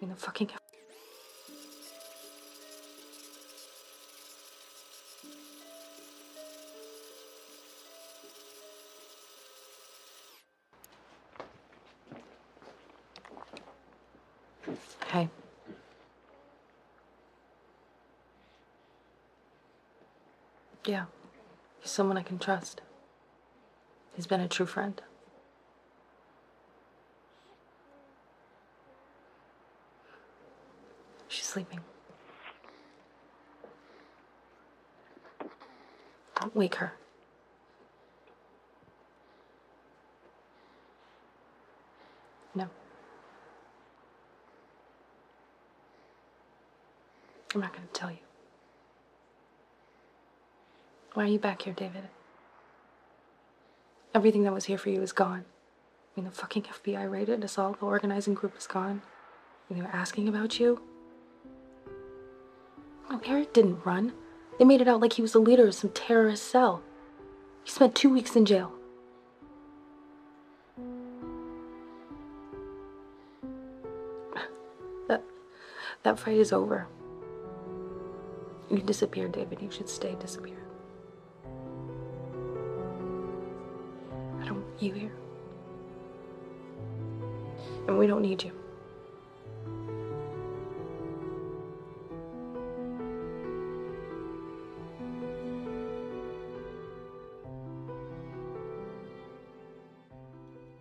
Mean, the fucking. Hey. Yeah. He's someone I can trust. He's been a true friend. She's sleeping. Don't wake her. No. I'm not going to tell you. Why are you back here, David? Everything that was here for you is gone. I mean, the fucking FBI raided us all. The organizing group is gone. And they were asking about you. Eric didn't run. They made it out like he was the leader of some terrorist cell. He spent two weeks in jail. That, that fight is over. You disappeared, David. You should stay disappeared. I don't want you here. And we don't need you.